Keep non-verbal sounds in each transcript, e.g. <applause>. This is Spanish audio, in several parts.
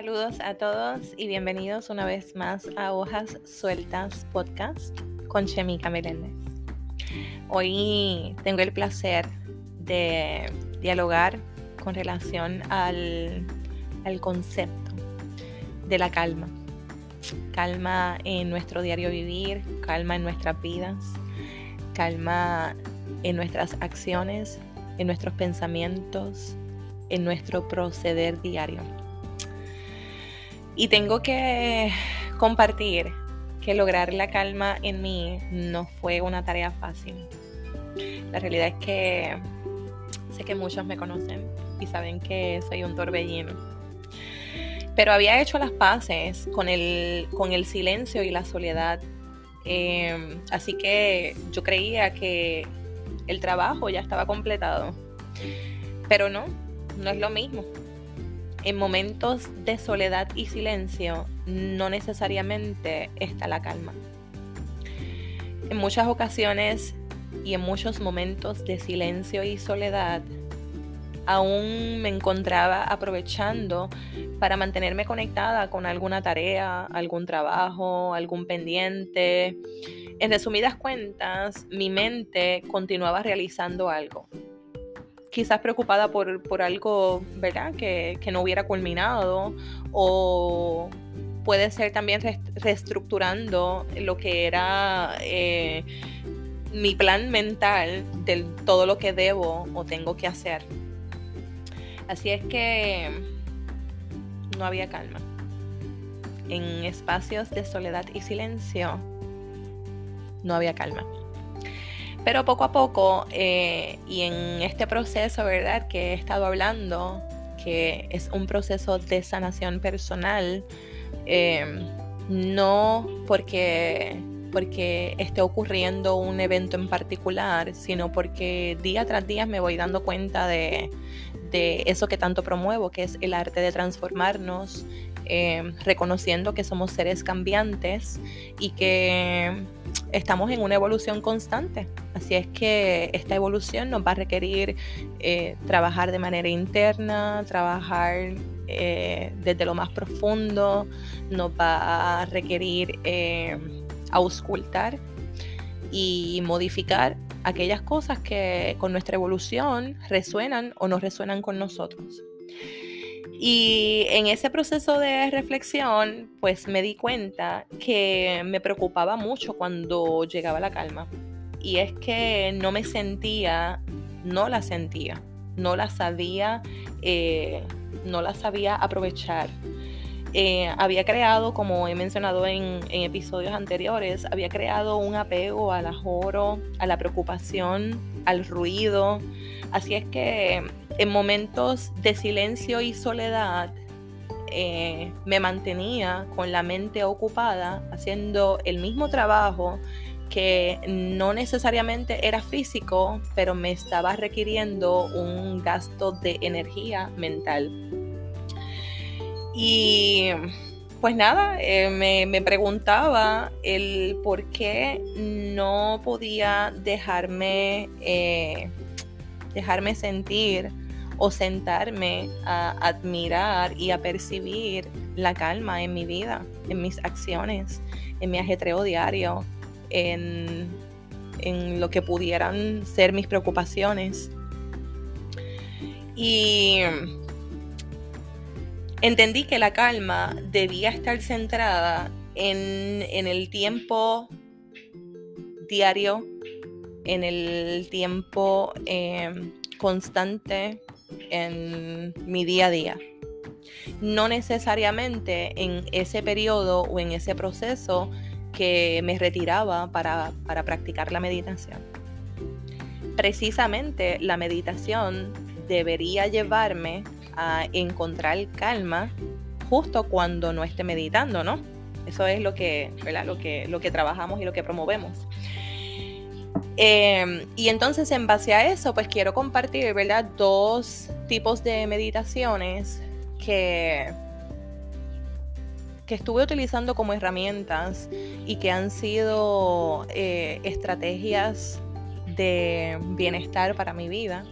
Saludos a todos y bienvenidos una vez más a Hojas Sueltas Podcast con Chemica Meléndez. Hoy tengo el placer de dialogar con relación al, al concepto de la calma. Calma en nuestro diario vivir, calma en nuestras vidas, calma en nuestras acciones, en nuestros pensamientos, en nuestro proceder diario. Y tengo que compartir que lograr la calma en mí no fue una tarea fácil. La realidad es que sé que muchos me conocen y saben que soy un torbellino. Pero había hecho las paces con el, con el silencio y la soledad. Em, así que yo creía que el trabajo ya estaba completado. Pero no, no es lo mismo en momentos de soledad y silencio no necesariamente está la calma. En muchas ocasiones y en muchos momentos de silencio y soledad, aún me encontraba aprovechando para mantenerme conectada con alguna tarea, algún trabajo, algún pendiente. En resumidas cuentas, mi mente continuaba realizando algo, quizás preocupada por, algo, ¿verdad? Que, no hubiera culminado o puede ser también reestructurando lo que era eh, mi plan mental de todo lo que debo o tengo que hacer. Así es que no había calma. En espacios de soledad y silencio no había calma. Pero poco a poco, eh, y en este proceso, ¿verdad? Que he estado hablando, que es un proceso de sanación personal, eh, no porque, porque esté ocurriendo un evento en particular, sino porque día tras día me voy dando cuenta de, de eso que tanto promuevo, que es el arte de transformarnos, eh, reconociendo que somos seres cambiantes y que estamos en una evolución constante. Así es que esta evolución nos va a requerir eh, trabajar de manera interna, trabajar eh, desde lo más profundo, nos va a requerir eh, auscultar y modificar aquellas cosas que con nuestra evolución resuenan o no resuenan con nosotros. Y en ese proceso de reflexión, pues me di cuenta que me preocupaba mucho cuando llegaba la calma. Y es que no me sentía, no la sentía, no la sabía, eh, no la sabía aprovechar. Eh, había creado, como he mencionado en, episodios anteriores, había creado un apego al ajoro, a la preocupación, al ruido. Así es que en momentos de silencio y soledad eh, me mantenía con la mente ocupada haciendo el mismo trabajo que no necesariamente era físico, pero me estaba requiriendo un gasto de energía mental. Y pues nada, eh, me, preguntaba el por qué no podía dejarme, eh, dejarme sentir o sentarme a admirar y a percibir la calma en mi vida, en mis acciones, en mi ajetreo diario, en, lo que pudieran ser mis preocupaciones. Y entendí que la calma debía estar centrada en, el tiempo diario, en el tiempo eh, constante en mi día a día. No necesariamente en ese periodo o en ese proceso que me retiraba para, para practicar la meditación. Precisamente la meditación debería llevarme a encontrar calma justo cuando no esté meditando, ¿no? Eso es lo que, Lo que, lo que trabajamos y lo que promovemos. Em, y entonces en base a eso, pues quiero compartir, ¿verdad? Dos tipos de meditaciones que, que estuve utilizando como herramientas y que han sido eh, estrategias de bienestar para mi vida.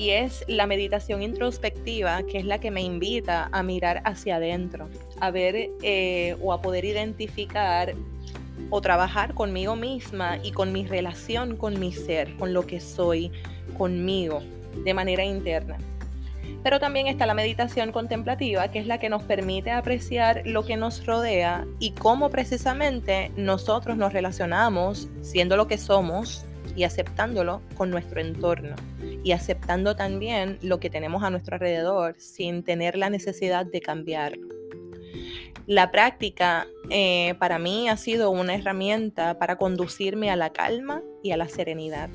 Y es la meditación introspectiva, que es la que me invita a mirar hacia adentro, a ver eh, o a poder identificar o trabajar conmigo misma y con mi relación con mi ser, con lo que soy, conmigo, de manera interna. Pero también está la meditación contemplativa, que es la que nos permite apreciar lo que nos rodea y cómo precisamente nosotros nos relacionamos, siendo lo que somos y aceptándolo con nuestro entorno y aceptando también lo que tenemos a nuestro alrededor sin tener la necesidad de cambiarlo. La práctica eh, para mí ha sido una herramienta para conducirme a la calma y a la serenidad,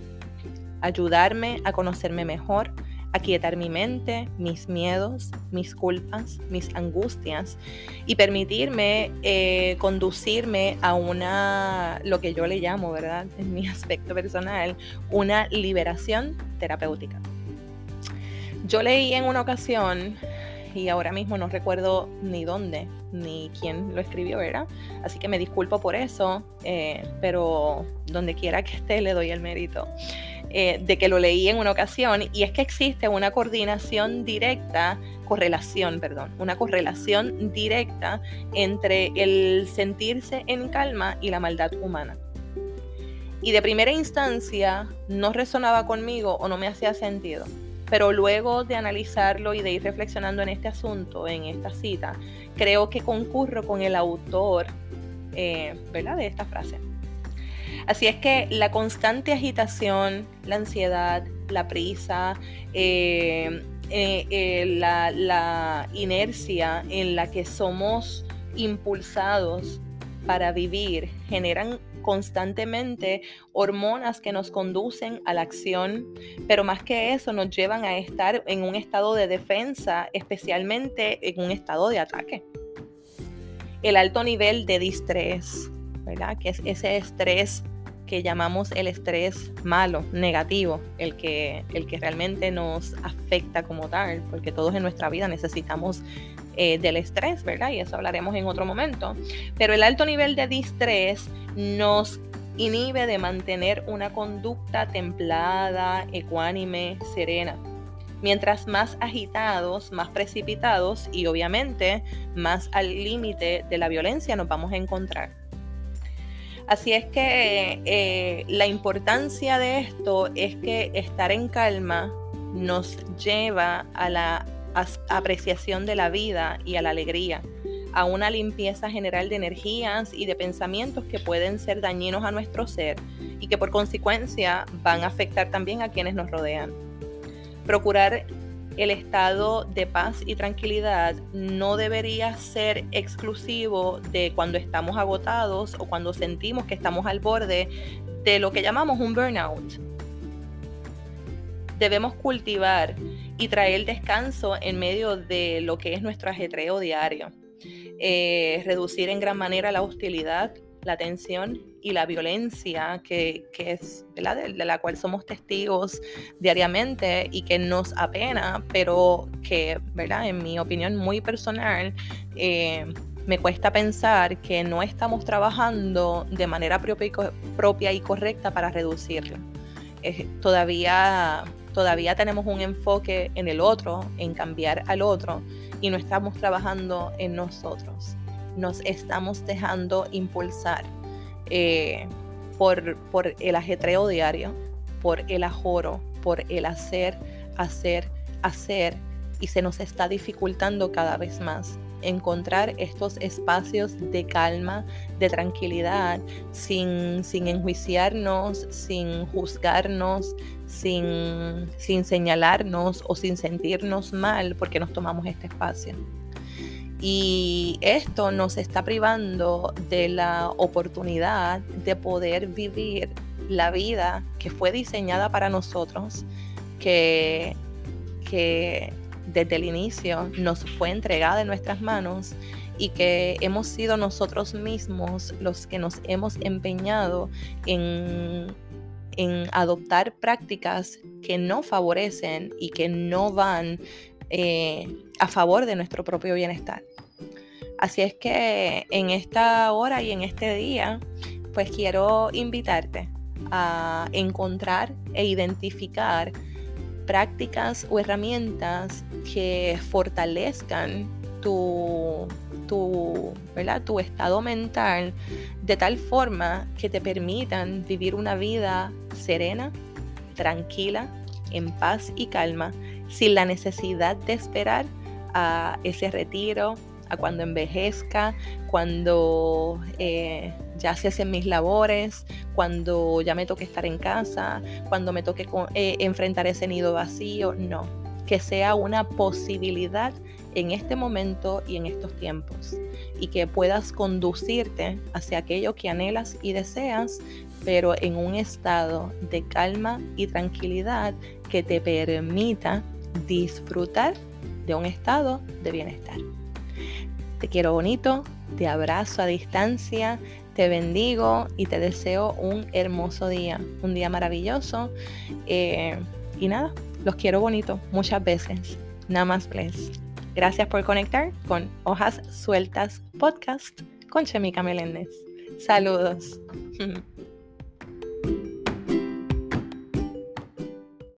ayudarme a conocerme mejor, aquietar mi mente, mis miedos, mis culpas, mis angustias y permitirme eh, conducirme a una, lo que yo le llamo, ¿verdad? <laughs> En mi aspecto personal, una liberación terapéutica. Yo leí en una ocasión, y ahora mismo no recuerdo ni dónde, ni quién lo escribió, ¿verdad? Así que me disculpo por eso, eh, pero donde quiera que esté le doy el mérito. Eh, de que lo leí en una ocasión, y es que existe una coordinación directa, correlación, perdón, una correlación directa entre el sentirse en calma y la maldad humana. Y de primera instancia no resonaba conmigo o no me hacía sentido. Pero luego de analizarlo y de ir reflexionando en este asunto, en esta cita, creo que concurro con el autor eh, ¿verdad? de esta frase. Así es que la constante agitación, la ansiedad, la prisa, eh, eh, eh, la, la inercia en la que somos impulsados para vivir generan constantemente hormonas que nos conducen a la acción, pero más que eso nos llevan a estar en un estado de defensa, especialmente en un estado de ataque. El alto nivel de distrés, ¿verdad? Que es ese estrés que llamamos el estrés malo, negativo, el que, el que realmente nos afecta como tal, porque todos en nuestra vida necesitamos eh, del estrés, ¿verdad? Y eso hablaremos en otro momento. Pero el alto nivel de distrés nos inhibe de mantener una conducta templada, ecuánime, serena. Mientras más agitados, más precipitados y obviamente más al límite de la violencia nos vamos a encontrar. Así es que eh, la importancia de esto es que estar en calma nos lleva a la apreciación de la vida y a la alegría, a una limpieza general de energías y de pensamientos que pueden ser dañinos a nuestro ser y que por consecuencia van a afectar también a quienes nos rodean. Procurar el estado de paz y tranquilidad no debería ser exclusivo de cuando estamos agotados o cuando sentimos que estamos al borde de lo que llamamos un burnout. Debemos cultivar y traer descanso en medio de lo que es nuestro ajetreo diario. Eh, reducir en gran manera la hostilidad, la tensión y la violencia que, es De, la cual somos testigos diariamente y que nos apena, pero que, ¿verdad? en mi opinión muy personal, eh, me cuesta pensar que no estamos trabajando de manera propia y, correcta para reducirlo. todavía, todavía tenemos un enfoque en el otro, en cambiar al otro, y no estamos trabajando en nosotros nos estamos dejando impulsar eh, por, por el ajetreo diario, por el ajoro, por el hacer, hacer, hacer, y se nos está dificultando cada vez más encontrar estos espacios de calma, de tranquilidad, sin, sin enjuiciarnos, sin juzgarnos, sin, sin señalarnos o sin sentirnos mal porque nos tomamos este espacio. Y esto nos está privando de la oportunidad de poder vivir la vida que fue diseñada para nosotros, que, que desde el inicio nos fue entregada en nuestras manos y que hemos sido nosotros mismos los que nos hemos empeñado en, en adoptar prácticas que no favorecen y que no van eh, a favor de nuestro propio bienestar. Así es que en esta hora y en este día, pues quiero invitarte a encontrar e identificar prácticas o herramientas que fortalezcan tu, tu, tu estado mental de tal forma que te permitan vivir una vida serena, tranquila, en paz y calma, sin la necesidad de esperar a ese retiro, a cuando envejezca, cuando eh, ya se hacen mis labores, cuando ya me toque estar en casa, cuando me toque eh, enfrentar ese nido vacío. No, que sea una posibilidad en este momento y en estos tiempos y que puedas conducirte hacia aquello que anhelas y deseas, pero en un estado de calma y tranquilidad que te permita disfrutar de un estado de bienestar. Te quiero bonito, te abrazo a distancia, te bendigo y te deseo un hermoso día, un día maravilloso. Eh, y nada, los quiero bonito muchas veces. Namaste. Gracias por conectar con Hojas Sueltas Podcast con Chemica Meléndez. Saludos. <laughs>